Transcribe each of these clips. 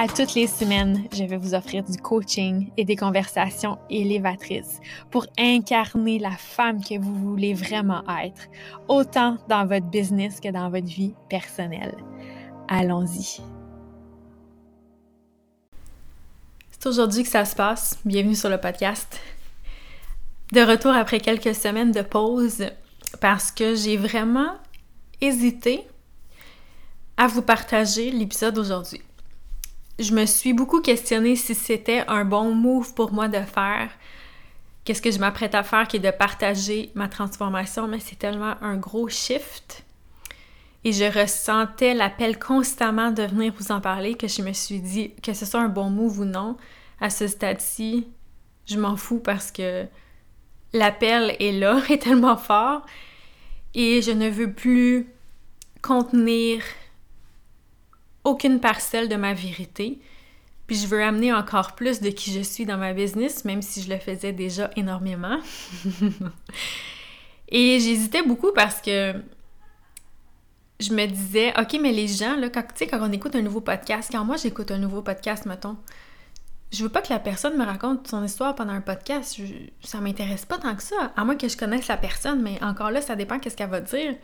À toutes les semaines, je vais vous offrir du coaching et des conversations élévatrices pour incarner la femme que vous voulez vraiment être, autant dans votre business que dans votre vie personnelle. Allons-y. C'est aujourd'hui que ça se passe. Bienvenue sur le podcast. De retour après quelques semaines de pause parce que j'ai vraiment hésité à vous partager l'épisode d'aujourd'hui je me suis beaucoup questionnée si c'était un bon move pour moi de faire. Qu'est-ce que je m'apprête à faire qui est de partager ma transformation, mais c'est tellement un gros shift. Et je ressentais l'appel constamment de venir vous en parler que je me suis dit que ce soit un bon move ou non. À ce stade-ci, je m'en fous parce que l'appel est là, est tellement fort. Et je ne veux plus contenir aucune parcelle de ma vérité. Puis je veux amener encore plus de qui je suis dans ma business, même si je le faisais déjà énormément. Et j'hésitais beaucoup parce que je me disais, OK, mais les gens, là, quand, quand on écoute un nouveau podcast, quand moi j'écoute un nouveau podcast, mettons, je veux pas que la personne me raconte son histoire pendant un podcast. ça m'intéresse pas tant que ça, à moins que je connaisse la personne, mais encore là, ça dépend qu'est-ce qu'elle va dire.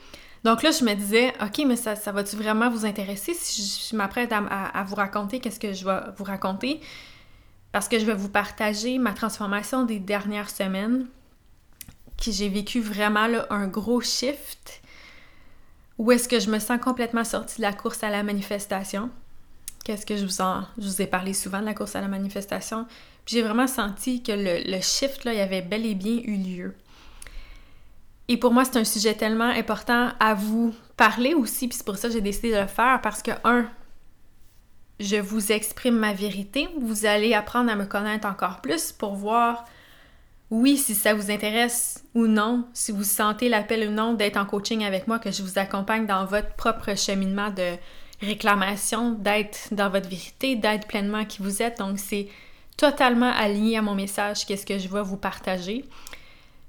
Donc là, je me disais, OK, mais ça, ça va-tu vraiment vous intéresser si je, m'apprête à, vous raconter qu'est-ce que je vais vous raconter? Parce que je vais vous partager ma transformation des dernières semaines, que j'ai vécu vraiment un gros shift, où est-ce que je me sens complètement sortie de la course à la manifestation. Qu'est-ce que je vous en... Je vous ai parlé souvent de la course à la manifestation? Puis j'ai vraiment senti que le, shift, il avait bel et bien eu lieu. Et pour moi, c'est un sujet tellement important à vous parler aussi, puis c'est pour ça que j'ai décidé de le faire, parce que, un, je vous exprime ma vérité, vous allez apprendre à me connaître encore plus pour voir, oui, si ça vous intéresse ou non, si vous sentez l'appel ou non d'être en coaching avec moi, que je vous accompagne dans votre propre cheminement de réclamation, d'être dans votre vérité, d'être pleinement qui vous êtes. Donc, c'est totalement aligné à mon message, qu'est-ce que je vais vous partager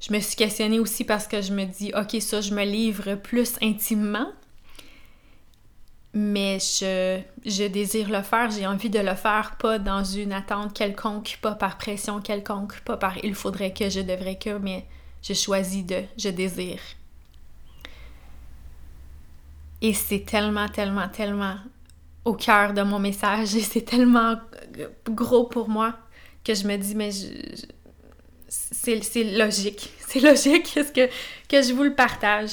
je me suis questionnée aussi parce que je me dis, OK, ça, je me livre plus intimement, mais je, désire le faire, j'ai envie de le faire, pas dans une attente quelconque, pas par pression quelconque, pas par il faudrait que, je devrais que, mais je choisis de, je désire. Et c'est tellement, tellement, tellement au cœur de mon message et c'est tellement gros pour moi que je me dis, mais c'est logique. C'est logique que, je vous le partage.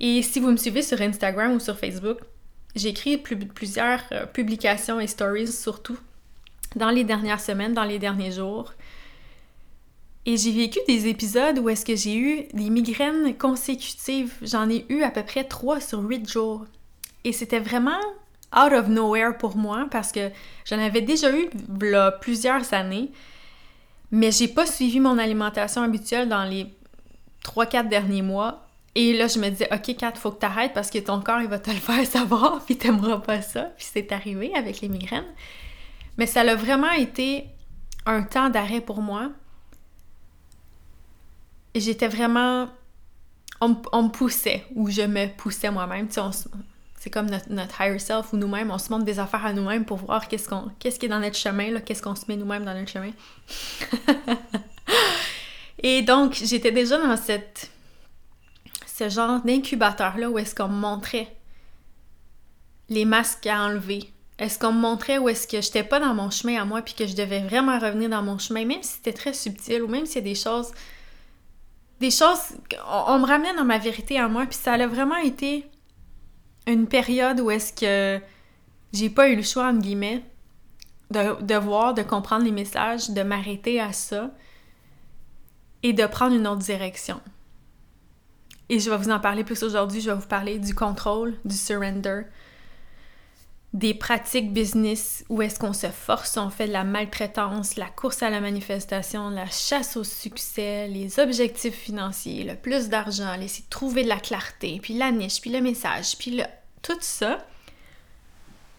Et si vous me suivez sur Instagram ou sur Facebook, j'ai écrit plusieurs euh, publications et stories surtout dans les dernières semaines, dans les derniers jours. Et j'ai vécu des épisodes où est-ce que j'ai eu des migraines consécutives. J'en ai eu à peu près trois sur huit jours. Et c'était vraiment out of nowhere pour moi parce que j'en avais déjà eu plusieurs années. Mais j'ai pas suivi mon alimentation habituelle dans les 3-4 derniers mois. Et là, je me disais, OK, Kat, faut que t'arrêtes parce que ton corps, il va te le faire savoir, puis t'aimeras pas ça. Puis c'est arrivé avec les migraines. Mais ça a vraiment été un temps d'arrêt pour moi. J'étais vraiment... On, me poussait, ou je me poussais moi-même. Tu sais, c'est comme notre, higher self ou nous-mêmes, on se montre des affaires à nous-mêmes pour voir qu'est-ce qu'on qu'est-ce qui est dans notre chemin, qu'est-ce qu'on se met nous-mêmes dans notre chemin. Et donc, j'étais déjà dans cette ce genre d'incubateur-là où est-ce qu'on me montrait les masques à enlever. Est-ce qu'on me montrait où est-ce que j'étais pas dans mon chemin à moi puis que je devais vraiment revenir dans mon chemin, même si c'était très subtil ou même s'il y a des choses des choses on, on me ramenait dans ma vérité à moi puis ça a vraiment été une période où est-ce que j'ai pas eu le choix, entre guillemets, de, de voir, de comprendre les messages, de m'arrêter à ça et de prendre une autre direction. Et je vais vous en parler plus aujourd'hui. Je vais vous parler du contrôle, du surrender. des pratiques business où est-ce qu'on se force, on fait de la maltraitance, la course à la manifestation, la chasse au succès, les objectifs financiers, le plus d'argent, laisser trouver de la clarté, puis la niche, puis le message, puis le... tout ça.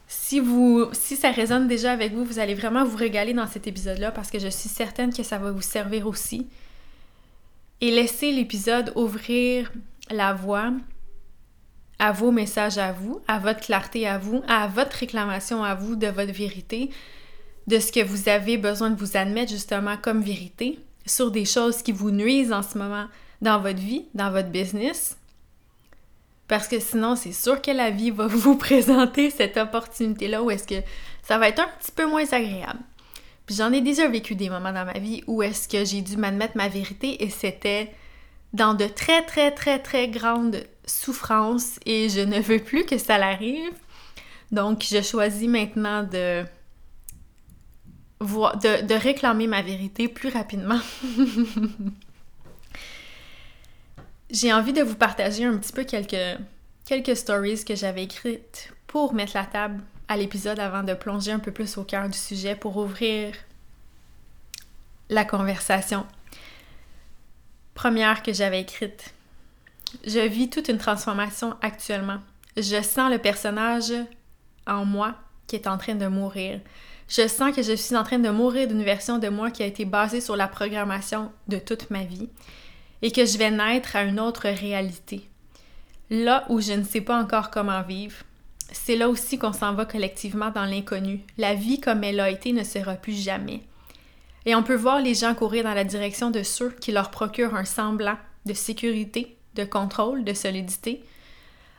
Si, vous, si ça résonne déjà avec vous, vous allez vraiment vous régaler dans cet épisode-là parce que je suis certaine que ça va vous servir aussi. Et laissez l'épisode ouvrir la voie à vos messages à vous, à votre clarté à vous, à votre réclamation à vous de votre vérité, de ce que vous avez besoin de vous admettre justement comme vérité sur des choses qui vous nuisent en ce moment dans votre vie, dans votre business. Parce que sinon, c'est sûr que la vie va vous présenter cette opportunité-là où est-ce que ça va être un petit peu moins agréable. Puis j'en ai déjà vécu des moments dans ma vie où est-ce que j'ai dû m'admettre ma vérité et c'était dans de très très très très grandes souffrances et je ne veux plus que ça l'arrive. Donc je choisis maintenant de, de, de réclamer ma vérité plus rapidement. J'ai envie de vous partager un petit peu quelques, quelques stories que j'avais écrites pour mettre la table à l'épisode avant de plonger un peu plus au cœur du sujet pour ouvrir la conversation première que j'avais écrite. Je vis toute une transformation actuellement. Je sens le personnage en moi qui est en train de mourir. Je sens que je suis en train de mourir d'une version de moi qui a été basée sur la programmation de toute ma vie et que je vais naître à une autre réalité. Là où je ne sais pas encore comment vivre, c'est là aussi qu'on s'en va collectivement dans l'inconnu. La vie comme elle a été ne sera plus jamais. Et on peut voir les gens courir dans la direction de ceux qui leur procurent un semblant de sécurité, de contrôle, de solidité,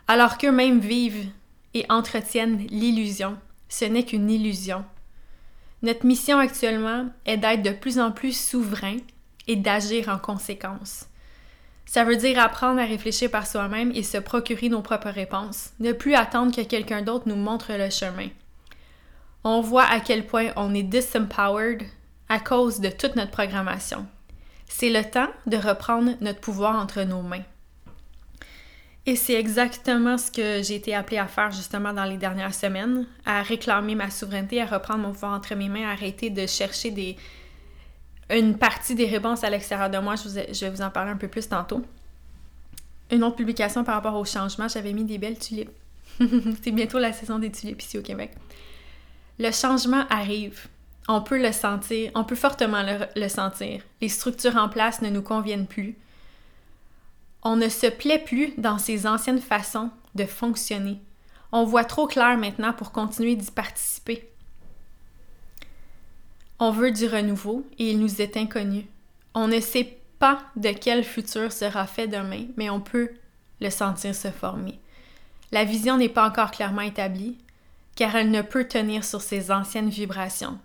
alors qu'eux-mêmes vivent et entretiennent l'illusion. Ce n'est qu'une illusion. Notre mission actuellement est d'être de plus en plus souverain et d'agir en conséquence. Ça veut dire apprendre à réfléchir par soi-même et se procurer nos propres réponses, ne plus attendre que quelqu'un d'autre nous montre le chemin. On voit à quel point on est disempowered à cause de toute notre programmation. C'est le temps de reprendre notre pouvoir entre nos mains. Et c'est exactement ce que j'ai été appelée à faire justement dans les dernières semaines, à réclamer ma souveraineté, à reprendre mon pouvoir entre mes mains, à arrêter de chercher des, une partie des réponses à l'extérieur de moi. Je, vais vous en parler un peu plus tantôt. Une autre publication par rapport au changement, j'avais mis des belles tulipes. c'est bientôt la saison des tulipes ici au Québec. Le changement arrive on peut le sentir, on peut fortement le, sentir. Les structures en place ne nous conviennent plus. On ne se plaît plus dans ces anciennes façons de fonctionner. On voit trop clair maintenant pour continuer d'y participer. On veut du renouveau et il nous est inconnu. On ne sait pas de quel futur sera fait demain, mais on peut le sentir se former. La vision n'est pas encore clairement établie, car elle ne peut tenir sur ses anciennes vibrations.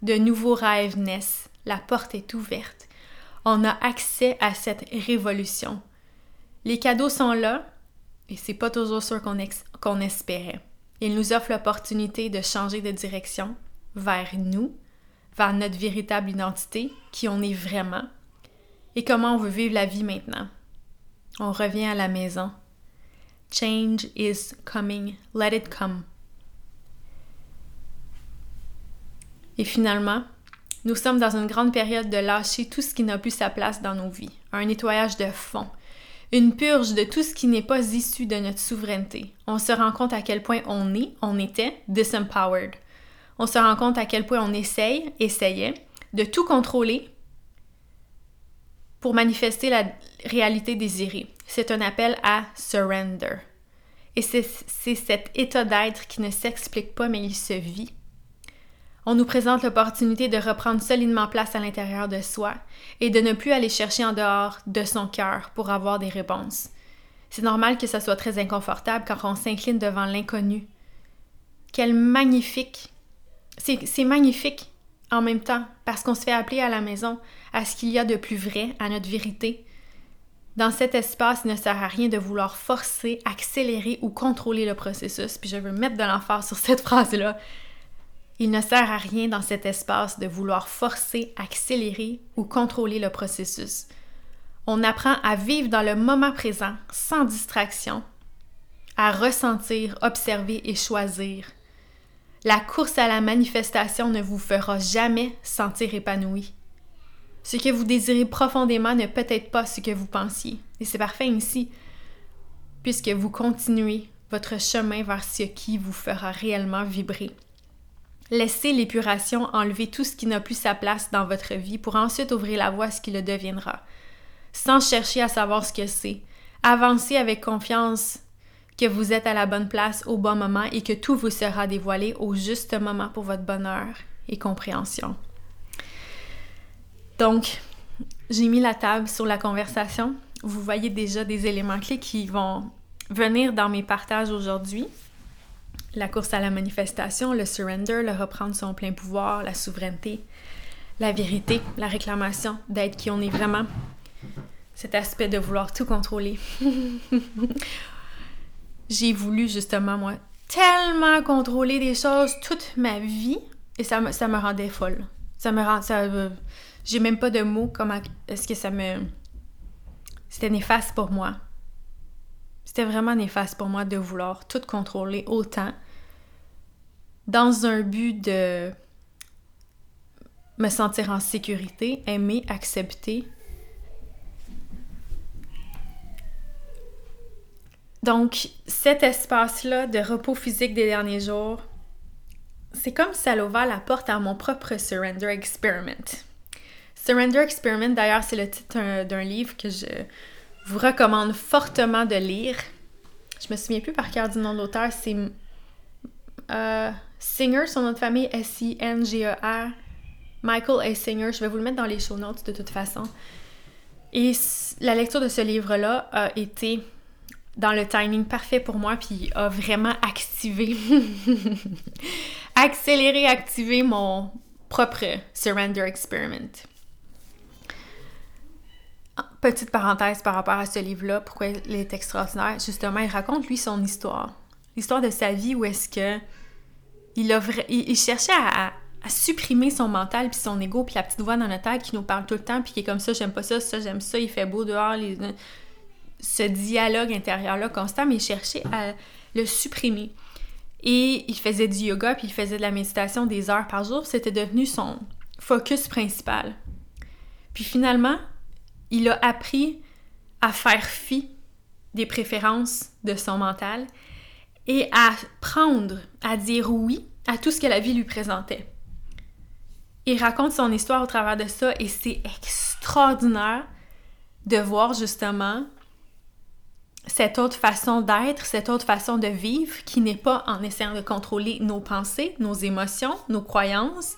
De nouveaux rêves naissent, la porte est ouverte. On a accès à cette révolution. Les cadeaux sont là, et c'est pas toujours ce qu'on espérait. Ils nous offrent l'opportunité de changer de direction vers nous, vers notre véritable identité, qui on est vraiment, et comment on veut vivre la vie maintenant. On revient à la maison. Change is coming, let it come. Et finalement, nous sommes dans une grande période de lâcher tout ce qui n'a plus sa place dans nos vies, un nettoyage de fond, une purge de tout ce qui n'est pas issu de notre souveraineté. On se rend compte à quel point on est, on était disempowered. On se rend compte à quel point on essaye, essayait de tout contrôler pour manifester la réalité désirée. C'est un appel à surrender. Et c'est cet état d'être qui ne s'explique pas, mais il se vit on nous présente l'opportunité de reprendre solidement place à l'intérieur de soi et de ne plus aller chercher en dehors de son cœur pour avoir des réponses. C'est normal que ça soit très inconfortable quand on s'incline devant l'inconnu. Quel magnifique! C'est magnifique en même temps parce qu'on se fait appeler à la maison à ce qu'il y a de plus vrai, à notre vérité. Dans cet espace, il ne sert à rien de vouloir forcer, accélérer ou contrôler le processus. Puis je veux mettre de l'emphase sur cette phrase-là. Il ne sert à rien dans cet espace de vouloir forcer, accélérer ou contrôler le processus. On apprend à vivre dans le moment présent, sans distraction, à ressentir, observer et choisir. La course à la manifestation ne vous fera jamais sentir épanoui. Ce que vous désirez profondément n'est peut-être pas ce que vous pensiez. Et c'est parfait ainsi, puisque vous continuez votre chemin vers ce qui vous fera réellement vibrer. Laissez l'épuration enlever tout ce qui n'a plus sa place dans votre vie pour ensuite ouvrir la voie à ce qui le deviendra, sans chercher à savoir ce que c'est. Avancez avec confiance que vous êtes à la bonne place au bon moment et que tout vous sera dévoilé au juste moment pour votre bonheur et compréhension. Donc, j'ai mis la table sur la conversation. Vous voyez déjà des éléments clés qui vont venir dans mes partages aujourd'hui. La course à la manifestation, le surrender, le reprendre son plein pouvoir, la souveraineté, la vérité, la réclamation d'être qui on est vraiment. Cet aspect de vouloir tout contrôler. J'ai voulu justement, moi, tellement contrôler des choses toute ma vie et ça me, ça me rendait folle. Ça me rend. Ça, j'ai même pas de mots comment est-ce que ça me. C'était néfaste pour moi. C'était vraiment néfaste pour moi de vouloir tout contrôler autant dans un but de me sentir en sécurité, aimer, accepter. Donc, cet espace-là de repos physique des derniers jours, c'est comme si ça ouvert la porte à mon propre Surrender Experiment. Surrender Experiment, d'ailleurs, c'est le titre d'un livre que je vous recommande fortement de lire. Je me souviens plus par cœur du nom de l'auteur, c'est euh, Singer, son nom de famille, S-I-N-G-E-R. Michael A. Singer, je vais vous le mettre dans les show notes de toute façon. Et la lecture de ce livre-là a été dans le timing parfait pour moi, puis a vraiment activé, accéléré, activé mon propre Surrender Experiment. Petite parenthèse par rapport à ce livre-là, pourquoi il est extraordinaire? Justement, il raconte lui son histoire. L'histoire de sa vie où est-ce que il, a il, cherchait à, supprimer son mental puis son ego puis la petite voix dans la tête qui nous parle tout le temps puis qui est comme ça, j'aime pas ça, ça, j'aime ça, il fait beau dehors, ce dialogue intérieur-là constant, mais il cherchait à le supprimer. Et il faisait du yoga puis il faisait de la méditation des heures par jour, c'était devenu son focus principal. Puis finalement, il a appris à faire fi des préférences de son mental et à prendre, à dire oui à tout ce que la vie lui présentait. Il raconte son histoire au travers de ça et c'est extraordinaire de voir justement cette autre façon d'être, cette autre façon de vivre qui n'est pas en essayant de contrôler nos pensées, nos émotions, nos croyances,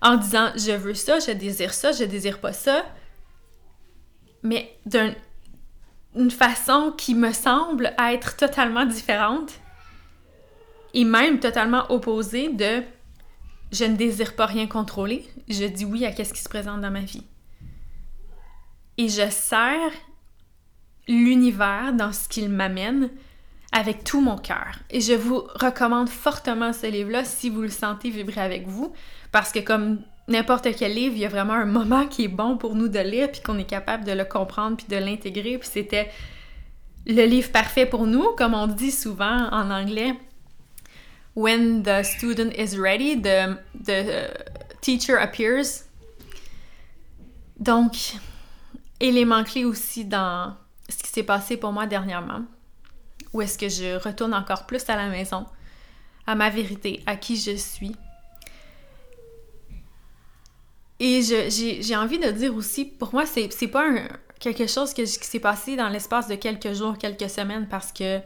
en disant je veux ça, je désire ça, je désire pas ça, mais d'une façon qui me semble être totalement différente et même totalement opposée de je ne désire pas rien contrôler, je dis oui à ce qui se présente dans ma vie. Et je sers l'univers dans ce qu'il m'amène avec tout mon cœur. Et je vous recommande fortement ce livre-là si vous le sentez vibrer avec vous, parce que comme n'importe quel livre, il y a vraiment un moment qui est bon pour nous de lire, puis qu'on est capable de le comprendre, puis de l'intégrer. Puis c'était le livre parfait pour nous, comme on dit souvent en anglais. When the student is ready, the, the teacher appears. Donc, élément clé aussi dans ce qui s'est passé pour moi dernièrement, où est-ce que je retourne encore plus à la maison, à ma vérité, à qui je suis, et j'ai envie de dire aussi, pour moi, c'est pas quelque chose qui s'est passé dans l'espace de quelques jours, quelques semaines, parce que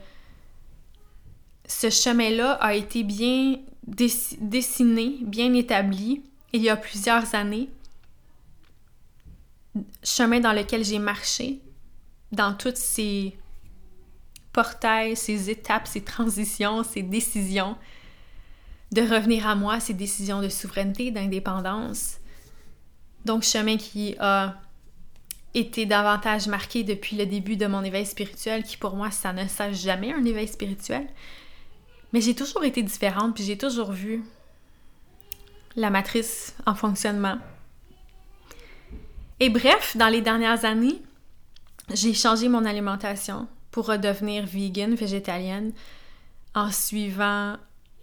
ce chemin-là a été bien dessiné, bien établi il y a plusieurs années. Chemin dans lequel j'ai marché, dans toutes ces portails, ces étapes, ces transitions, ces décisions, de revenir à moi, ces décisions de souveraineté, d'indépendance, donc, chemin qui a été davantage marqué depuis le début de mon éveil spirituel, qui pour moi, ça ne sert jamais un éveil spirituel. Mais j'ai toujours été différente, puis j'ai toujours vu la matrice en fonctionnement. Et bref, dans les dernières années, j'ai changé mon alimentation pour redevenir vegan, végétalienne, en suivant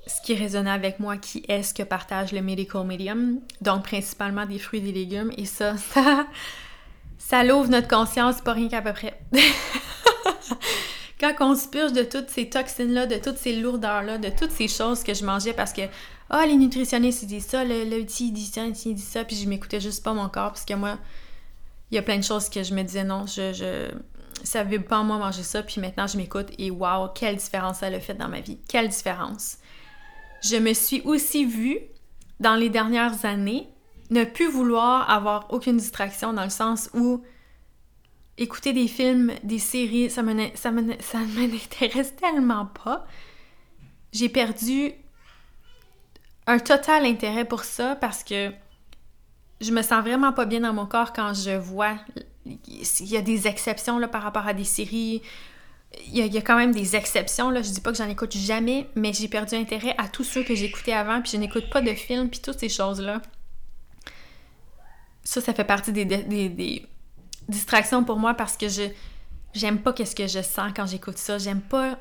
ce qui résonnait avec moi, qui est ce que partage le medical medium, donc principalement des fruits et des légumes, et ça, ça, ça l'ouvre notre conscience, pas rien qu'à peu près. Quand on se purge de toutes ces toxines-là, de toutes ces lourdeurs-là, de toutes ces choses que je mangeais parce que, ah, oh, les nutritionnistes, ils disent ça, le, le dit ça, il dit ça, puis je m'écoutais juste pas mon corps parce que moi, il y a plein de choses que je me disais non, je, je ça veut pas moi manger ça, puis maintenant je m'écoute et waouh, quelle différence ça a fait dans ma vie, quelle différence je me suis aussi vue dans les dernières années ne plus vouloir avoir aucune distraction dans le sens où écouter des films, des séries, ça, ne ça, m'intéresse tellement pas. J'ai perdu un total intérêt pour ça parce que je me sens vraiment pas bien dans mon corps quand je vois il y a des exceptions là, par rapport à des séries il y, a, quand même des exceptions, là. Je dis pas que j'en écoute jamais, mais j'ai perdu intérêt à tous ceux que j'écoutais avant, puis je n'écoute pas de films, puis toutes ces choses-là. Ça, ça fait partie des, distractions pour moi parce que je j'aime pas qu'est-ce que je sens quand j'écoute ça. J'aime pas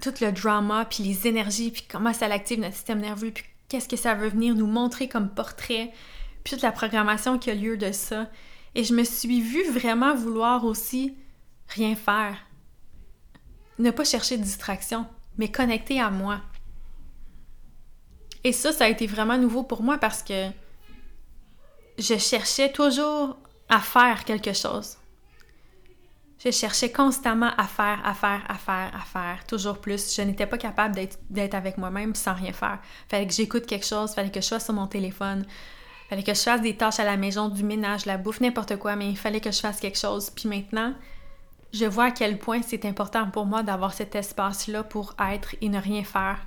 tout le drama, puis les énergies, puis comment ça l'active notre système nerveux, puis qu'est-ce que ça veut venir nous montrer comme portrait, puis toute la programmation qui a lieu de ça. Et je me suis vue vraiment vouloir aussi rien faire ne pas chercher de distraction, mais connecter à moi. Et ça, ça a été vraiment nouveau pour moi parce que je cherchais toujours à faire quelque chose. Je cherchais constamment à faire, à faire, à faire, à faire, toujours plus. Je n'étais pas capable d'être avec moi-même sans rien faire. Fallait que j'écoute quelque chose, fallait que je sois sur mon téléphone, fallait que je fasse des tâches à la maison, du ménage, la bouffe, n'importe quoi, mais il fallait que je fasse quelque chose. Puis maintenant, je vois à quel point c'est important pour moi d'avoir cet espace-là pour être et ne rien faire.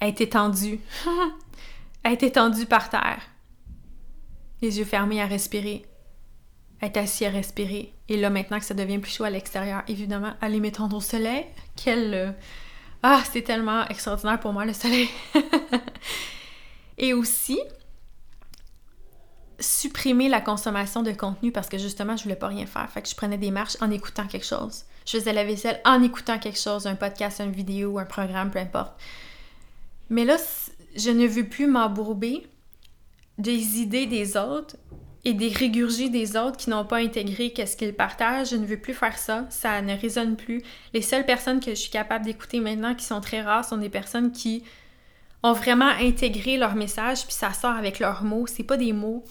Être étendu. être étendu par terre. Les yeux fermés à respirer. Être assis à respirer. Et là, maintenant que ça devient plus chaud à l'extérieur, évidemment, aller m'étendre au soleil. Quel. Euh, ah, c'est tellement extraordinaire pour moi, le soleil. et aussi, supprimer la consommation de contenu parce que justement, je voulais pas rien faire. Fait que je prenais des marches en écoutant quelque chose. Je faisais la vaisselle en écoutant quelque chose, un podcast, une vidéo, un programme, peu importe. Mais là, je ne veux plus m'embourber des idées des autres et des régurgies des autres qui n'ont pas intégré qu'est-ce qu'ils partagent. Je ne veux plus faire ça. Ça ne résonne plus. Les seules personnes que je suis capable d'écouter maintenant, qui sont très rares, sont des personnes qui ont vraiment intégré leur message, puis ça sort avec leurs mots. C'est pas des mots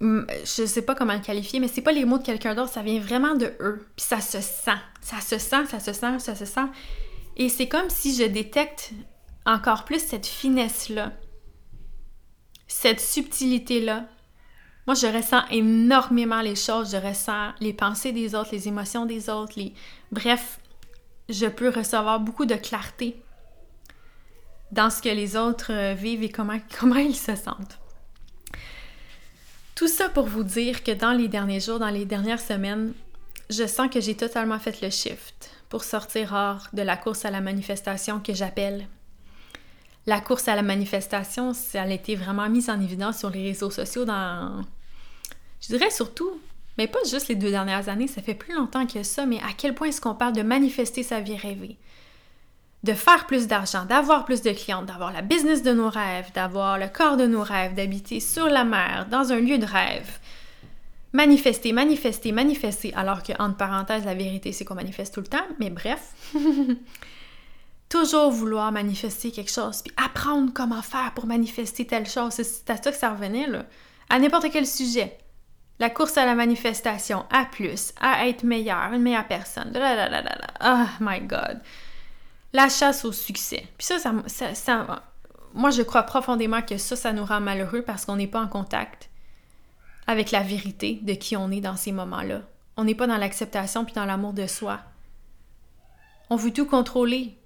je sais pas comment le qualifier, mais c'est pas les mots de quelqu'un d'autre, ça vient vraiment de eux. Puis ça se sent. Ça se sent, ça se sent, ça se sent. Et c'est comme si je détecte encore plus cette finesse-là, cette subtilité-là. Moi, je ressens énormément les choses, je ressens les pensées des autres, les émotions des autres, les... Bref, je peux recevoir beaucoup de clarté dans ce que les autres euh, vivent et comment, comment ils se sentent. Tout ça pour vous dire que dans les derniers jours, dans les dernières semaines, je sens que j'ai totalement fait le shift pour sortir hors de la course à la manifestation que j'appelle. La course à la manifestation, ça a été vraiment mise en évidence sur les réseaux sociaux dans, je dirais surtout, mais pas juste les deux dernières années, ça fait plus longtemps que ça, mais à quel point est-ce qu'on parle de manifester sa vie rêvée? De faire plus d'argent, d'avoir plus de clients, d'avoir la business de nos rêves, d'avoir le corps de nos rêves, d'habiter sur la mer, dans un lieu de rêve. Manifester, manifester, manifester, alors que, entre parenthèses, la vérité, c'est qu'on manifeste tout le temps, mais bref. Toujours vouloir manifester quelque chose, puis apprendre comment faire pour manifester telle chose. C'est à ça que ça revenait, là. À n'importe quel sujet. La course à la manifestation, à plus, à être meilleur, une meilleure personne. Oh my God la chasse au succès. Puis ça, ça, moi, je crois profondément que ça, ça nous rend malheureux parce qu'on n'est pas en contact avec la vérité de qui on est dans ces moments-là. On n'est pas dans l'acceptation puis dans l'amour de soi. On veut tout contrôler.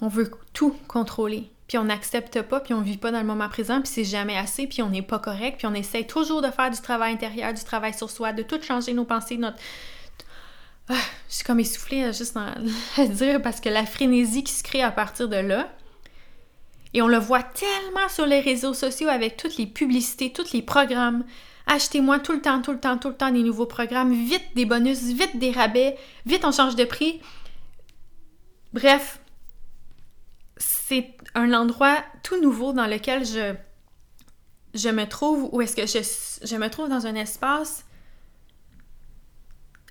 On veut tout contrôler. Puis on n'accepte pas, puis on vit pas dans le moment présent, puis c'est jamais assez, puis on n'est pas correct, puis on essaie toujours de faire du travail intérieur, du travail sur soi, de tout changer nos pensées, notre, ah, je suis comme essoufflée euh, juste à dire parce que la frénésie qui se crée à partir de là, et on le voit tellement sur les réseaux sociaux avec toutes les publicités, tous les programmes. Achetez-moi tout le temps, tout le temps, tout le temps des nouveaux programmes. Vite des bonus, vite des rabais, vite on change de prix. Bref, c'est un endroit tout nouveau dans lequel je, je me trouve, ou est-ce que je, je me trouve dans un espace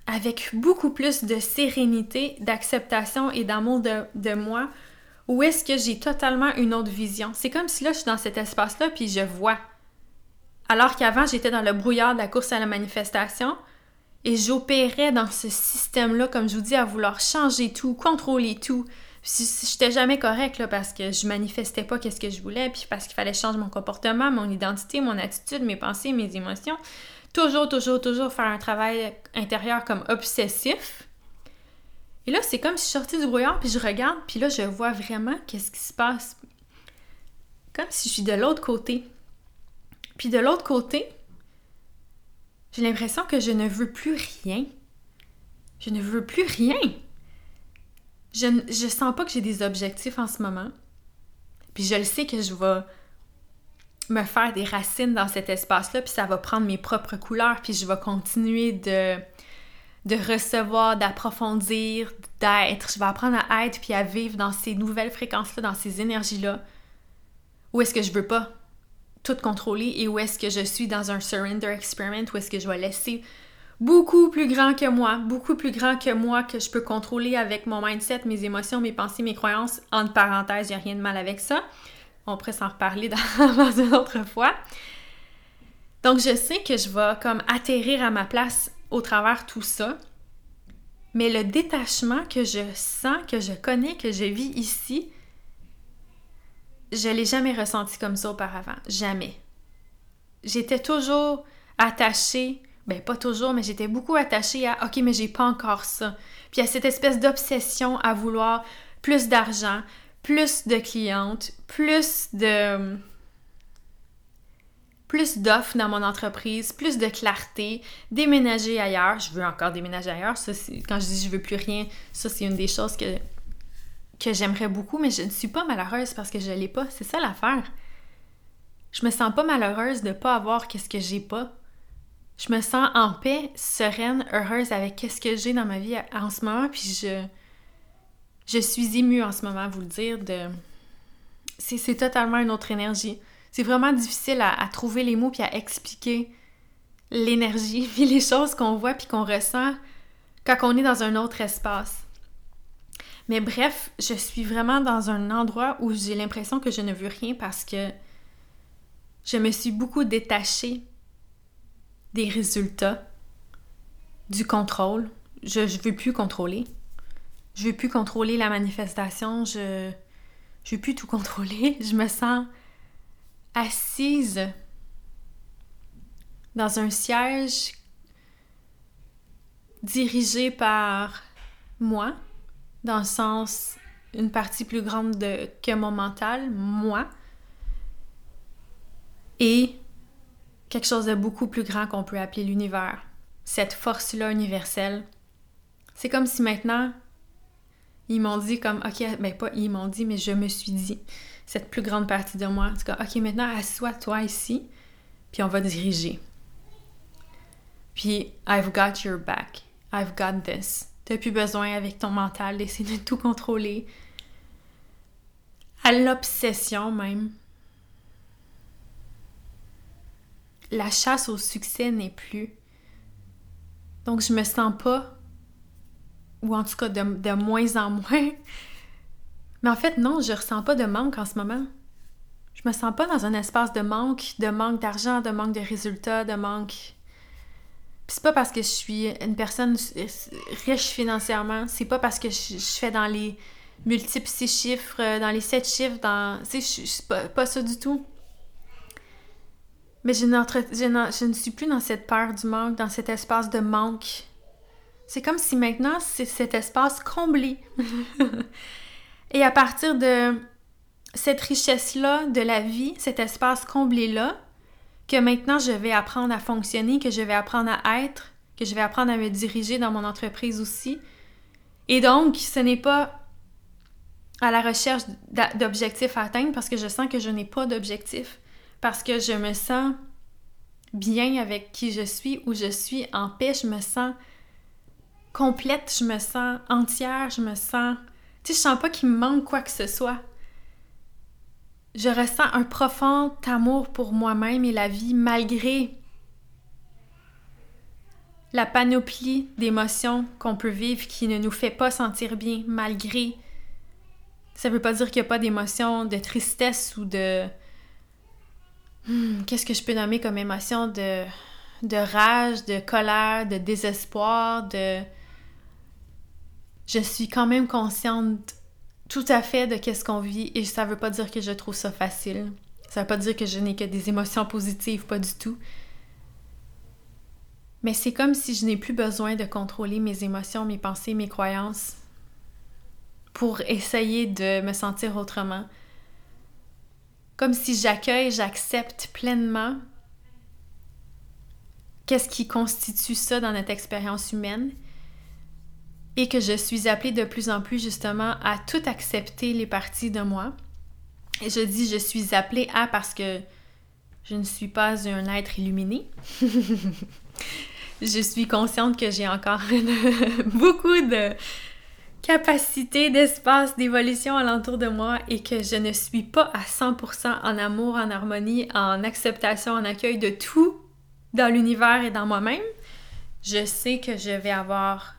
avec beaucoup plus de sérénité, d'acceptation et d'amour de, de, moi, ou est-ce que j'ai totalement une autre vision? C'est comme si là, je suis dans cet espace-là, puis je vois. Alors qu'avant, j'étais dans le brouillard de la course à la manifestation, et j'opérais dans ce système-là, comme je vous dis, à vouloir changer tout, contrôler tout. J'étais jamais correcte parce que je manifestais pas qu'est-ce que je voulais, puis parce qu'il fallait changer mon comportement, mon identité, mon attitude, mes pensées, mes émotions. Toujours, toujours, toujours faire un travail intérieur comme obsessif. Et là, c'est comme si je sortais du brouillard, puis je regarde, puis là, je vois vraiment qu'est-ce qui se passe. Comme si je suis de l'autre côté. Puis de l'autre côté, j'ai l'impression que je ne veux plus rien. Je ne veux plus rien. Je, je sens pas que j'ai des objectifs en ce moment. Puis je le sais que je vais me faire des racines dans cet espace-là, puis ça va prendre mes propres couleurs, puis je vais continuer de, recevoir, d'approfondir, d'être. Je vais apprendre à être, puis à vivre dans ces nouvelles fréquences-là, dans ces énergies-là. Où est-ce que je veux pas? tout contrôler et où est-ce que je suis dans un surrender experiment, où est-ce que je vais laisser beaucoup plus grand que moi, beaucoup plus grand que moi que je peux contrôler avec mon mindset, mes émotions, mes pensées, mes croyances. Entre parenthèses, il n'y a rien de mal avec ça. On pourrait s'en reparler dans, une autre fois. Donc, je sais que je vais comme atterrir à ma place au travers tout ça. Mais le détachement que je sens, que je connais, que je vis ici, je l'ai jamais ressenti comme ça auparavant. Jamais. J'étais toujours attachée, ben pas toujours, mais j'étais beaucoup attachée à OK, mais j'ai pas encore ça. Puis à cette espèce d'obsession à vouloir plus d'argent, plus de clientes, plus de plus d'offres dans mon entreprise, plus de clarté, déménager ailleurs. Je veux encore déménager ailleurs. Ça, quand je dis je veux plus rien, ça c'est une des choses que que j'aimerais beaucoup, mais je ne suis pas malheureuse parce que je l'ai pas. C'est ça l'affaire. Je me sens pas malheureuse de pas avoir qu'est-ce que j'ai pas. Je me sens en paix, sereine, heureuse avec qu'est-ce que j'ai dans ma vie en ce moment, puis je je suis émue en ce moment à vous le dire de c'est totalement une autre énergie. C'est vraiment difficile à, à, trouver les mots puis à expliquer l'énergie puis les choses qu'on voit puis qu'on ressent quand on est dans un autre espace. Mais bref, je suis vraiment dans un endroit où j'ai l'impression que je ne veux rien parce que je me suis beaucoup détachée des résultats, du contrôle. Je ne veux plus contrôler. Je veux plus contrôler la manifestation. Je je veux plus tout contrôler. Je me sens assise dans un siège dirigé par moi, dans le sens une partie plus grande de, que mon mental, moi, et quelque chose de beaucoup plus grand qu'on peut appeler l'univers, cette force-là universelle. C'est comme si maintenant, ils m'ont dit comme, ok, ben pas ils m'ont dit, mais je me suis dit, cette plus grande partie de moi, en tout cas, ok, maintenant, assois-toi ici, puis on va diriger. Puis, I've got your back. I've got this. T'as plus besoin avec ton mental d'essayer de tout contrôler. À l'obsession même. La chasse au succès n'est plus. Donc je me sens pas, ou en tout cas de, de moins en moins. Mais en fait, non, je ressens pas de manque en ce moment. Je me sens pas dans un espace de manque, de manque d'argent, de manque de résultats, de manque c'est pas parce que je suis une personne riche financièrement, c'est pas parce que je, fais dans les multiples six chiffres, euh, dans les sept chiffres, dans. Tu sais, je, suis pas, ça du tout. Mais je, ne suis plus dans cette peur du manque, dans cet espace de manque. C'est comme si maintenant, c'est cet espace comblé. Et à partir de cette richesse-là de la vie, cet espace comblé-là, que maintenant je vais apprendre à fonctionner, que je vais apprendre à être, que je vais apprendre à me diriger dans mon entreprise aussi. Et donc, ce n'est pas à la recherche d'objectifs à atteindre parce que je sens que je n'ai pas d'objectif, parce que je me sens bien avec qui je suis, où je suis en paix, je me sens complète, je me sens entière, je me sens... Tu sais, je sens pas qu'il me manque quoi que ce soit. Je ressens un profond amour pour moi-même et la vie malgré la panoplie d'émotions qu'on peut vivre qui ne nous fait pas sentir bien, malgré. Ça veut pas dire qu'il n'y a pas d'émotions de tristesse ou de. Hmm, qu'est-ce que je peux nommer comme émotion de de rage, de colère, de désespoir, de... Je suis quand même consciente tout à fait de qu'est-ce qu'on vit et ça veut pas dire que je trouve ça facile. Ça veut pas dire que je n'ai que des émotions positives, pas du tout. Mais c'est comme si je n'ai plus besoin de contrôler mes émotions, mes pensées, mes croyances pour essayer de me sentir autrement. Comme si j'accueille, j'accepte pleinement qu'est-ce qui constitue ça dans notre expérience humaine et que je suis appelée de plus en plus justement à tout accepter les parties de moi. Et je dis je suis appelée à parce que je ne suis pas un être illuminé. je suis consciente que j'ai encore beaucoup de capacité, d'espace, d'évolution alentour de moi et que je ne suis pas à 100% en amour, en harmonie, en acceptation, en accueil de tout dans l'univers et dans moi-même, je sais que je vais avoir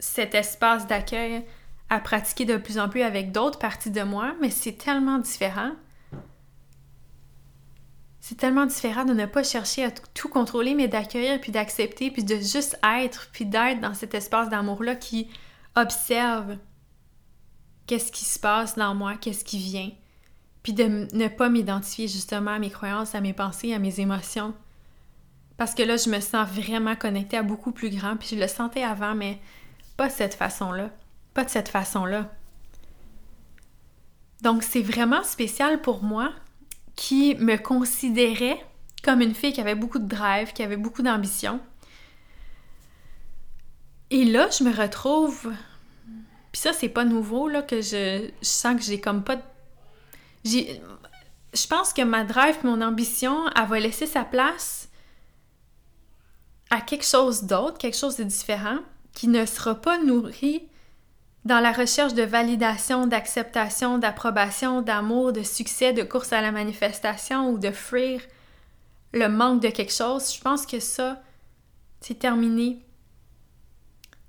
cet espace d'accueil à pratiquer de plus en plus avec d'autres parties de moi, mais c'est tellement différent. C'est tellement différent de ne pas chercher à tout contrôler, mais d'accueillir, puis d'accepter, puis de juste être, puis d'être dans cet espace d'amour-là qui observe qu'est-ce qui se passe dans moi, qu'est-ce qui vient, puis de ne pas m'identifier justement à mes croyances, à mes pensées, à mes émotions. Parce que là, je me sens vraiment connectée à beaucoup plus grand, puis je le sentais avant, mais pas cette façon-là. Pas de cette façon-là. Donc, c'est vraiment spécial pour moi qui me considérait comme une fille qui avait beaucoup de drive, qui avait beaucoup d'ambition. Et là, je me retrouve. Puis ça, c'est pas nouveau, là, que je, je sens que j'ai comme pas de je pense que ma drive, mon ambition, elle va laisser sa place à quelque chose d'autre, quelque chose de différent, qui ne sera pas nourri dans la recherche de validation, d'acceptation, d'approbation, d'amour, de succès, de course à la manifestation ou de fuir le manque de quelque chose. Je pense que ça, c'est terminé.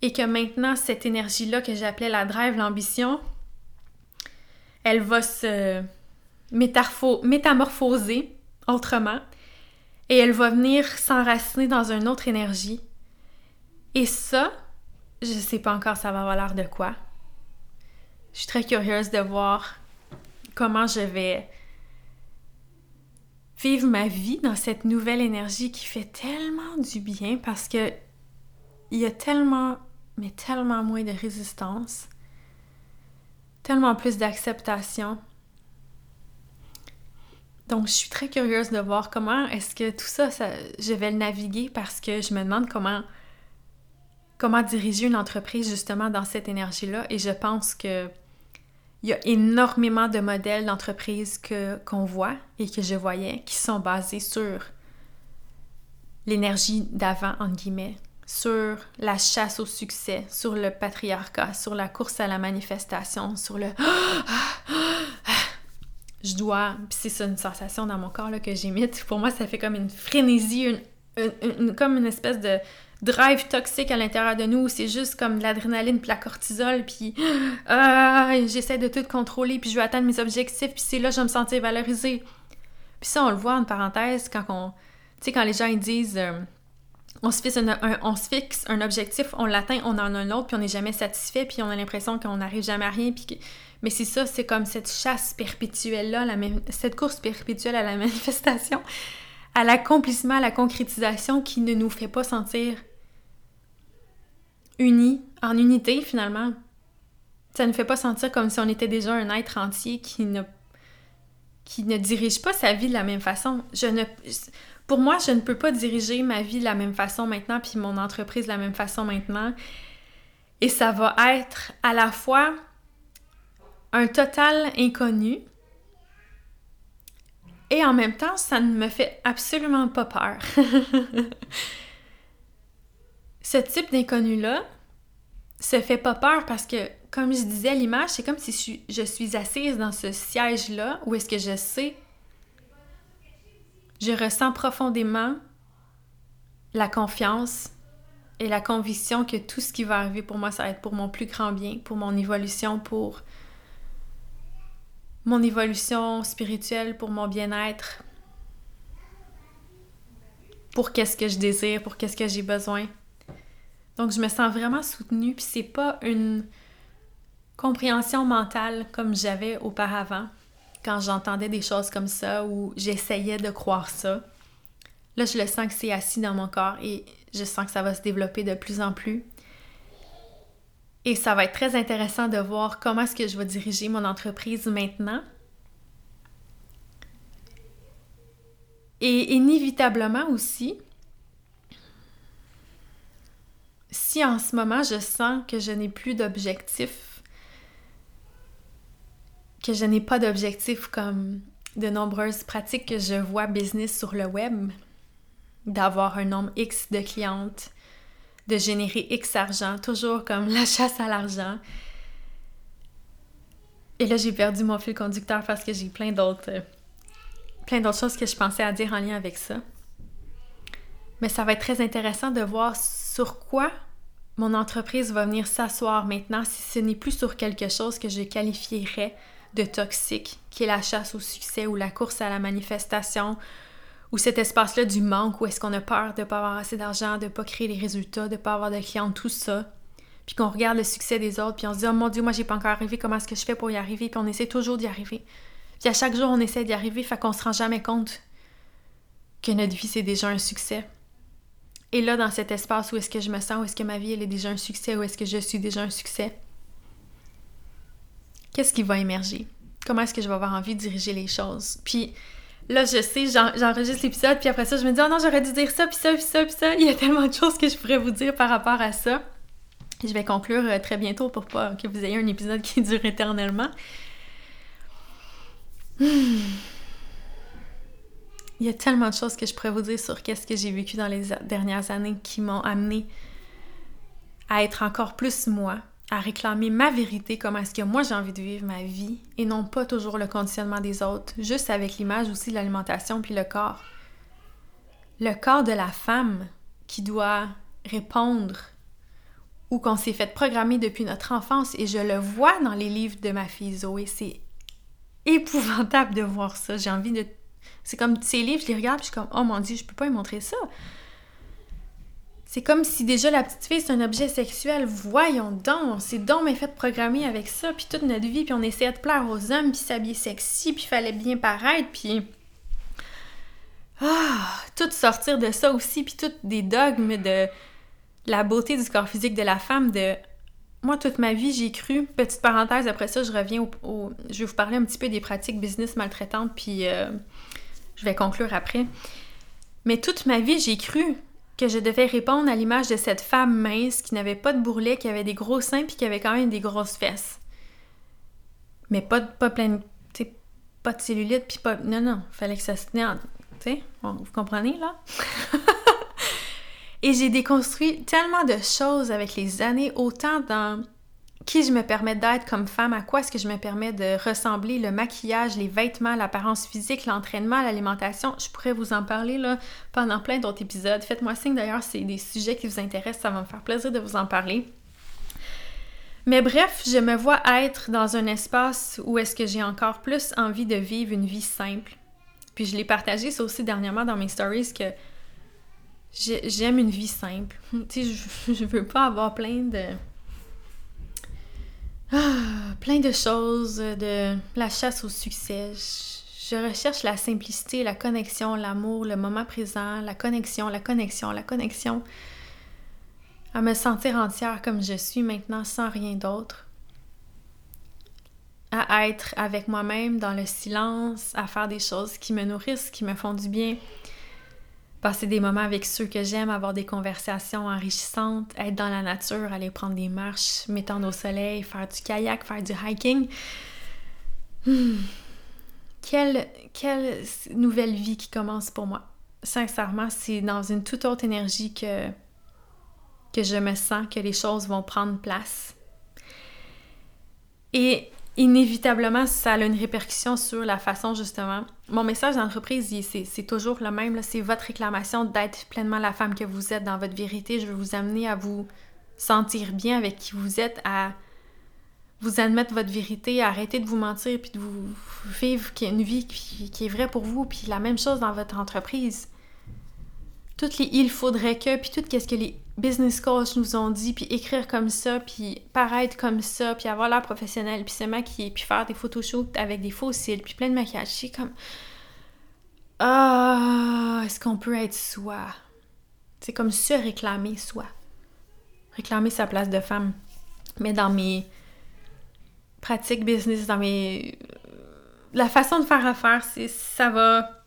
Et que maintenant, cette énergie-là que j'appelais la drive, l'ambition, elle va se métamorphosée autrement et elle va venir s'enraciner dans une autre énergie. Et ça, je sais pas encore ça va avoir l'air de quoi. Je suis très curieuse de voir comment je vais vivre ma vie dans cette nouvelle énergie qui fait tellement du bien parce que il y a tellement, mais tellement moins de résistance, tellement plus d'acceptation, donc, je suis très curieuse de voir comment est-ce que tout ça, je vais le naviguer parce que je me demande comment, comment diriger une entreprise justement dans cette énergie-là. Et je pense que il y a énormément de modèles d'entreprise que, qu'on voit et que je voyais qui sont basés sur l'énergie d'avant, entre guillemets, sur la chasse au succès, sur le patriarcat, sur la course à la manifestation, sur le je dois, puis c'est ça une sensation dans mon corps là, que j'émite. Pour moi, ça fait comme une frénésie, une, comme une espèce de drive toxique à l'intérieur de nous. C'est juste comme de l'adrénaline puis la cortisol, puis ah, j'essaie de tout contrôler, puis je veux atteindre mes objectifs, puis c'est là que je vais me sentir valorisée. Puis ça, on le voit en parenthèse quand on, tu sais, quand les gens ils disent euh, on se, fixe un, on se fixe un objectif, on l'atteint, on en a un autre, puis on n'est jamais satisfait, puis on a l'impression qu'on n'arrive jamais à rien, puis mais c'est ça, c'est comme cette chasse perpétuelle-là, cette course perpétuelle à la manifestation, à l'accomplissement, à la concrétisation qui ne nous fait pas sentir unis, en unité finalement. Ça ne fait pas sentir comme si on était déjà un être entier qui ne, qui ne dirige pas sa vie de la même façon. Je ne, pour moi, je ne peux pas diriger ma vie de la même façon maintenant, puis mon entreprise de la même façon maintenant. Et ça va être à la fois un total inconnu. Et en même temps, ça ne me fait absolument pas peur. Ce type d'inconnu-là se fait pas peur parce que comme je disais, l'image, c'est comme si je suis, je suis assise dans ce siège-là où est-ce que je sais, je ressens profondément la confiance et la conviction que tout ce qui va arriver pour moi, ça va être pour mon plus grand bien, pour mon évolution, pour mon évolution spirituelle, pour mon bien-être, pour qu'est-ce que je désire, pour qu'est-ce que j'ai besoin. Donc je me sens vraiment soutenue, puis c'est pas une compréhension mentale comme j'avais auparavant quand j'entendais des choses comme ça ou j'essayais de croire ça. Là, je le sens que c'est assis dans mon corps et je sens que ça va se développer de plus en plus. Et ça va être très intéressant de voir comment est-ce que je vais diriger mon entreprise maintenant. Et inévitablement aussi, si en ce moment je sens que je n'ai plus d'objectifs, que je n'ai pas d'objectifs comme de nombreuses pratiques que je vois business sur le web, d'avoir un nombre X de clientes, de générer X argent, toujours comme la chasse à l'argent. Et là, j'ai perdu mon fil conducteur parce que j'ai plein d'autres euh, plein d'autres choses que je pensais à dire en lien avec ça. Mais ça va être très intéressant de voir sur quoi mon entreprise va venir s'asseoir maintenant si ce n'est plus sur quelque chose que je qualifierais de toxique, qui est la chasse au succès ou la course à la manifestation ou cet espace-là du manque où est-ce qu'on a peur de ne pas avoir assez d'argent, de ne pas créer les résultats, de ne pas avoir de clients, tout ça. Puis qu'on regarde le succès des autres, puis on se dit, oh mon Dieu, moi j'ai pas encore arrivé, comment est-ce que je fais pour y arriver? Puis on essaie toujours d'y arriver. Puis à chaque jour, on essaie d'y arriver, fait qu'on se rend jamais compte que notre vie, c'est déjà un succès. Et là, dans cet espace où est-ce que je me sens, où est-ce que ma vie, elle est déjà un succès, où est-ce que je suis déjà un succès, qu'est-ce qui va émerger? Comment est-ce que je vais avoir envie de diriger les choses? Puis là, je sais, j'enregistre l'épisode, puis après ça, je me dis, oh non, j'aurais dû dire ça, puis ça, puis ça, puis ça. Il y a tellement de choses que je pourrais vous dire par rapport à ça. Je vais conclure euh, très bientôt pour pas que vous ayez un épisode qui dure éternellement. Hmm. Il y a tellement de choses que je pourrais vous dire sur qu'est-ce que j'ai vécu dans les dernières années qui m'ont amené à être encore plus moi, à réclamer ma vérité, comment est-ce que moi j'ai envie de vivre ma vie, et non pas toujours le conditionnement des autres, juste avec l'image aussi l'alimentation puis le corps. Le corps de la femme qui doit répondre ou qu'on s'est fait programmer depuis notre enfance, et je le vois dans les livres de ma fille Zoé, c'est épouvantable de voir ça. J'ai envie de. C'est comme ces livres, je les regarde, puis je suis comme, oh mon dieu, je peux pas lui montrer ça. C'est comme si déjà la petite fille, c'est un objet sexuel. Voyons donc, on s'est donc mais fait programmer avec ça, puis toute notre vie, puis on essayait de plaire aux hommes, puis s'habiller sexy, puis fallait bien paraître, puis... Ah, tout sortir de ça aussi, puis toutes des dogmes de la beauté du corps physique de la femme, de... Moi, toute ma vie, j'ai cru, petite parenthèse, après ça, je reviens au... Je vais vous parler un petit peu des pratiques business maltraitantes, puis euh, je vais conclure après. Mais toute ma vie, j'ai cru que je devais répondre à l'image de cette femme mince qui n'avait pas de bourrelet, qui avait des gros seins puis qui avait quand même des grosses fesses. Mais pas, pas plein de. pas de cellulite puis pas. Non, non, fallait que ça se tenait Tu sais, vous comprenez là? Et j'ai déconstruit tellement de choses avec les années, autant dans qui je me permets d'être comme femme, à quoi est-ce que je me permets de ressembler, le maquillage, les vêtements, l'apparence physique, l'entraînement, l'alimentation. Je pourrais vous en parler là pendant plein d'autres épisodes. Faites-moi signe d'ailleurs, c'est des sujets qui vous intéressent, ça va me faire plaisir de vous en parler. Mais bref, je me vois être dans un espace où est-ce que j'ai encore plus envie de vivre une vie simple. Puis je l'ai partagé ça aussi dernièrement dans mes stories que j'aime une vie simple. Tu je, je veux pas avoir plein de ah, plein de choses, de la chasse au succès. Je recherche la simplicité, la connexion, l'amour, le moment présent, la connexion, la connexion, la connexion. À me sentir entière comme je suis maintenant sans rien d'autre. À être avec moi-même dans le silence, à faire des choses qui me nourrissent, qui me font du bien, passer des moments avec ceux que j'aime, avoir des conversations enrichissantes, être dans la nature, aller prendre des marches, m'étendre au soleil, faire du kayak, faire du hiking. Hmm. Quelle, quelle nouvelle vie qui commence pour moi. Sincèrement, c'est dans une toute autre énergie que, que je me sens que les choses vont prendre place. Et inévitablement, ça a une répercussion sur la façon, justement. Mon message d'entreprise, c'est toujours le même. C'est votre réclamation d'être pleinement la femme que vous êtes dans votre vérité. Je veux vous amener à vous sentir bien avec qui vous êtes, à vous admettre votre vérité, à arrêter de vous mentir, puis de vous vivre une vie qui, est vraie pour vous, puis la même chose dans votre entreprise. Toutes les il faudrait que, puis tout ce que les business coachs nous ont dit, puis écrire comme ça, puis paraître comme ça, puis avoir l'air professionnel, puis se maquiller, puis faire des photoshoots avec des faux cils, puis plein de maquillage. C'est comme... Ah, est-ce qu'on peut être soi? C'est comme se réclamer soi. Réclamer sa place de femme. Mais dans mes pratique business, dans mes. La façon de faire affaire, c'est ça va.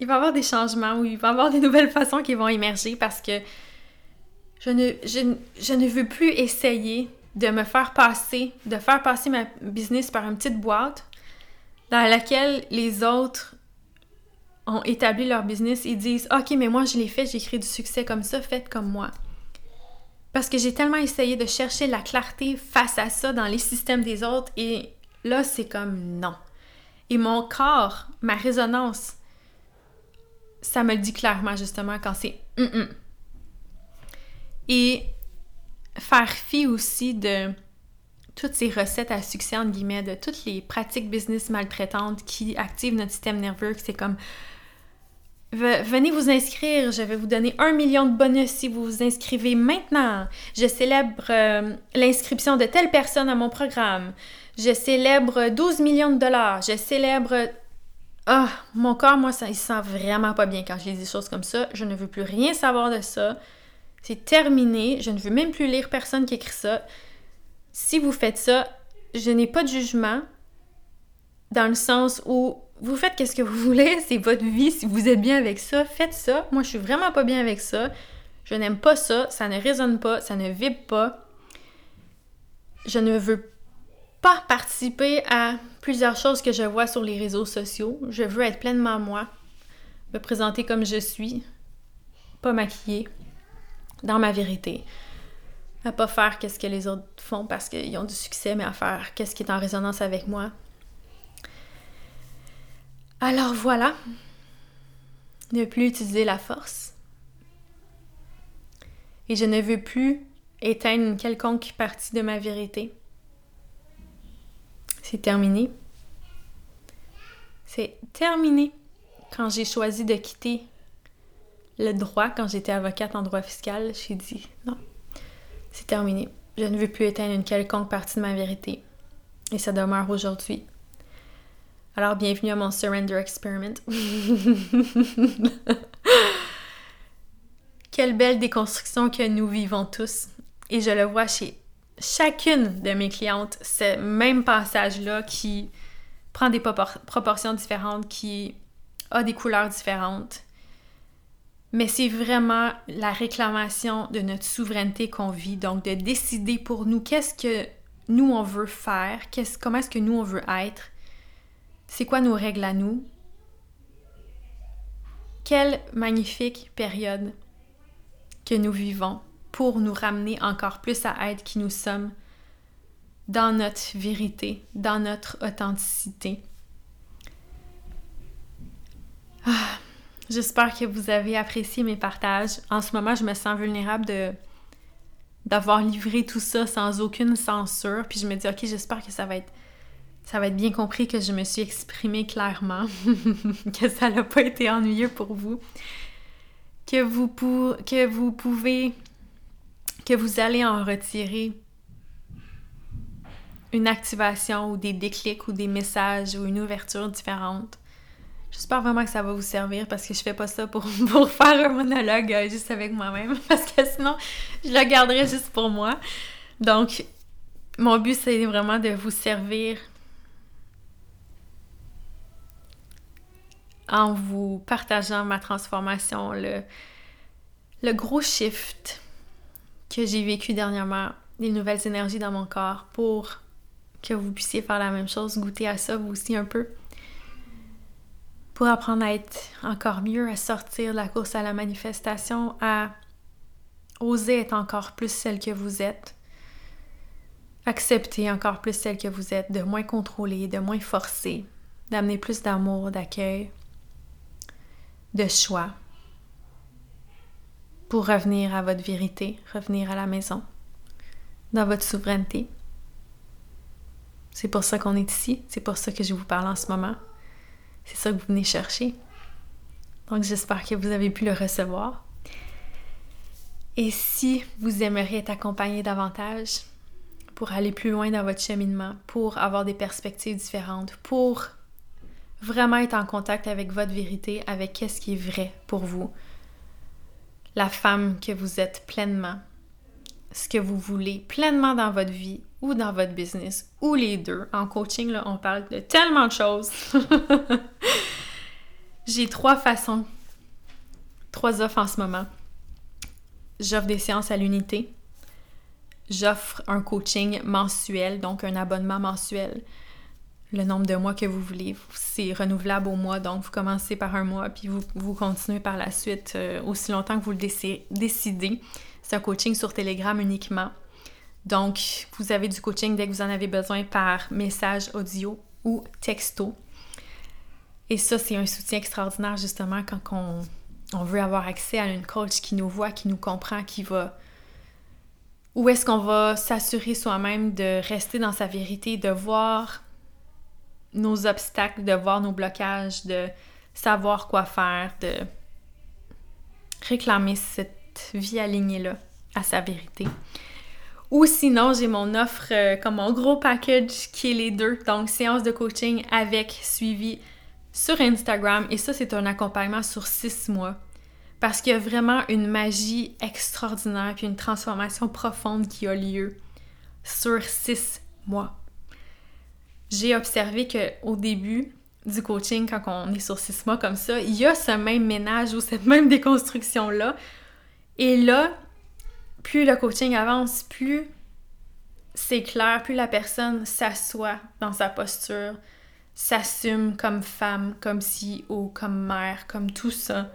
Il va y avoir des changements ou il va y avoir des nouvelles façons qui vont émerger parce que je ne, je, ne veux plus essayer de me faire passer, de faire passer ma business par une petite boîte dans laquelle les autres ont établi leur business et disent Ok, mais moi je l'ai fait, j'ai créé du succès comme ça, faites comme moi. Parce que j'ai tellement essayé de chercher la clarté face à ça dans les systèmes des autres et là, c'est comme non. Et mon corps, ma résonance, ça me le dit clairement justement quand c'est. Et faire fi aussi de toutes ces recettes à succès, entre guillemets, de toutes les pratiques business maltraitantes qui activent notre système nerveux, que c'est comme Venez vous inscrire, je vais vous donner un million de bonus si vous vous inscrivez maintenant. Je célèbre euh, l'inscription de telle personne à mon programme. Je célèbre 12 millions de dollars. Je célèbre... Ah, mon corps, moi, ça, il se sent vraiment pas bien quand je lis des choses comme ça. Je ne veux plus rien savoir de ça. C'est terminé. Je ne veux même plus lire personne qui écrit ça. Si vous faites ça, je n'ai pas de jugement dans le sens où vous faites qu'est-ce que vous voulez, c'est votre vie, si vous êtes bien avec ça, faites ça. Moi, je suis vraiment pas bien avec ça. Je n'aime pas ça, ça ne résonne pas, ça ne vibre pas. Je ne veux pas participer à plusieurs choses que je vois sur les réseaux sociaux. Je veux être pleinement moi, me présenter comme je suis, pas maquillée, dans ma vérité. À pas faire qu'est-ce que les autres font parce qu'ils ont du succès, mais à faire qu'est-ce qui est en résonance avec moi, alors voilà, ne plus utiliser la force. Et je ne veux plus éteindre une quelconque partie de ma vérité. C'est terminé. C'est terminé quand j'ai choisi de quitter le droit, quand j'étais avocate en droit fiscal, j'ai dit non, c'est terminé. Je ne veux plus éteindre une quelconque partie de ma vérité. Et ça demeure aujourd'hui. Alors, bienvenue à mon Surrender Experiment. Quelle belle déconstruction que nous vivons tous. Et je le vois chez chacune de mes clientes, ce même passage-là qui prend des proportions différentes, qui a des couleurs différentes. Mais c'est vraiment la réclamation de notre souveraineté qu'on vit, donc de décider pour nous qu'est-ce que nous on veut faire, comment est-ce que nous on veut être, c'est quoi nos règles à nous? Quelle magnifique période que nous vivons pour nous ramener encore plus à être qui nous sommes dans notre vérité, dans notre authenticité. Ah, j'espère que vous avez apprécié mes partages. En ce moment, je me sens vulnérable de d'avoir livré tout ça sans aucune censure. Puis je me dis, ok, j'espère que ça va être ça va être bien compris que je me suis exprimée clairement, que ça n'a pas été ennuyeux pour vous, que vous, que vous pouvez, que vous allez en retirer une activation ou des déclics ou des messages ou une ouverture différente. J'espère vraiment que ça va vous servir parce que je fais pas ça pour, pour faire un monologue euh, juste avec moi-même parce que sinon je le garderais juste pour moi. Donc, mon but c'est vraiment de vous servir en vous partageant ma transformation, le, le gros shift que j'ai vécu dernièrement, les nouvelles énergies dans mon corps pour que vous puissiez faire la même chose, goûter à ça vous aussi un peu. Pour apprendre à être encore mieux, à sortir de la course à la manifestation, à oser être encore plus celle que vous êtes. accepter encore plus celle que vous êtes, de moins contrôler, de moins forcer, d'amener plus d'amour, d'accueil, de choix pour revenir à votre vérité, revenir à la maison, dans votre souveraineté. C'est pour ça qu'on est ici, c'est pour ça que je vous parle en ce moment. C'est ça que vous venez chercher. Donc j'espère que vous avez pu le recevoir. Et si vous aimeriez être accompagné davantage pour aller plus loin dans votre cheminement, pour avoir des perspectives différentes, pour vraiment être en contact avec votre vérité, avec qu'est-ce qui est vrai pour vous, la femme que vous êtes pleinement, ce que vous voulez pleinement dans votre vie ou dans votre business, ou les deux. En coaching, on parle de tellement de choses. J'ai trois façons, trois offres en ce moment. J'offre des séances à l'unité. J'offre un coaching mensuel, donc un abonnement mensuel. Le nombre de mois que vous voulez, c'est renouvelable au mois, donc vous commencez par un mois, puis vous, vous continuez par la suite euh, aussi longtemps que vous le décidez. C'est un coaching sur Telegram uniquement. Donc, vous avez du coaching dès que vous en avez besoin par message audio ou texto. Et ça, c'est un soutien extraordinaire justement quand on, on, veut avoir accès à une coach qui nous voit, qui nous comprend, qui va... Où est-ce qu'on va s'assurer soi-même de rester dans sa vérité, de voir nos obstacles, de voir nos blocages, de savoir quoi faire, de réclamer cette vie alignée-là à sa vérité. Ou sinon, j'ai mon offre euh, comme mon gros package qui est les deux. Donc, séance de coaching avec suivi sur Instagram. Et ça, c'est un accompagnement sur six mois. Parce qu'il y a vraiment une magie extraordinaire puis une transformation profonde qui a lieu sur six mois. J'ai observé qu'au début du coaching, quand on est sur six mois comme ça, il y a ce même ménage ou cette même déconstruction-là. Et là, plus le coaching avance, plus c'est clair, plus la personne s'assoit dans sa posture, s'assume comme femme, comme ou comme mère, comme tout ça,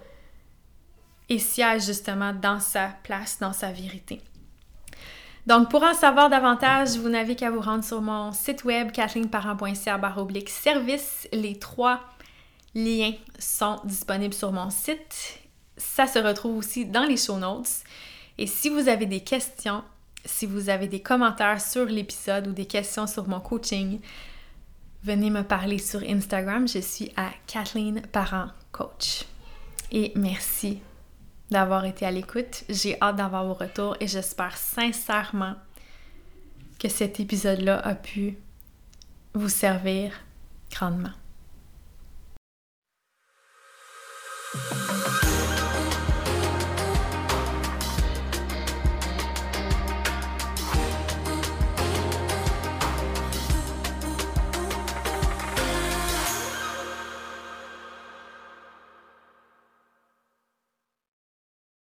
et siège justement dans sa place, dans sa vérité. Donc, pour en savoir davantage, vous n'avez qu'à vous rendre sur mon site web kathleenparent.ca service. Les trois liens sont disponibles sur mon site. Ça se retrouve aussi dans les show notes. Et si vous avez des questions, si vous avez des commentaires sur l'épisode ou des questions sur mon coaching, venez me parler sur Instagram. Je suis à Kathleen Parent Coach. Et merci d'avoir été à l'écoute. J'ai hâte d'avoir vos retours et j'espère sincèrement que cet épisode-là a pu vous servir grandement.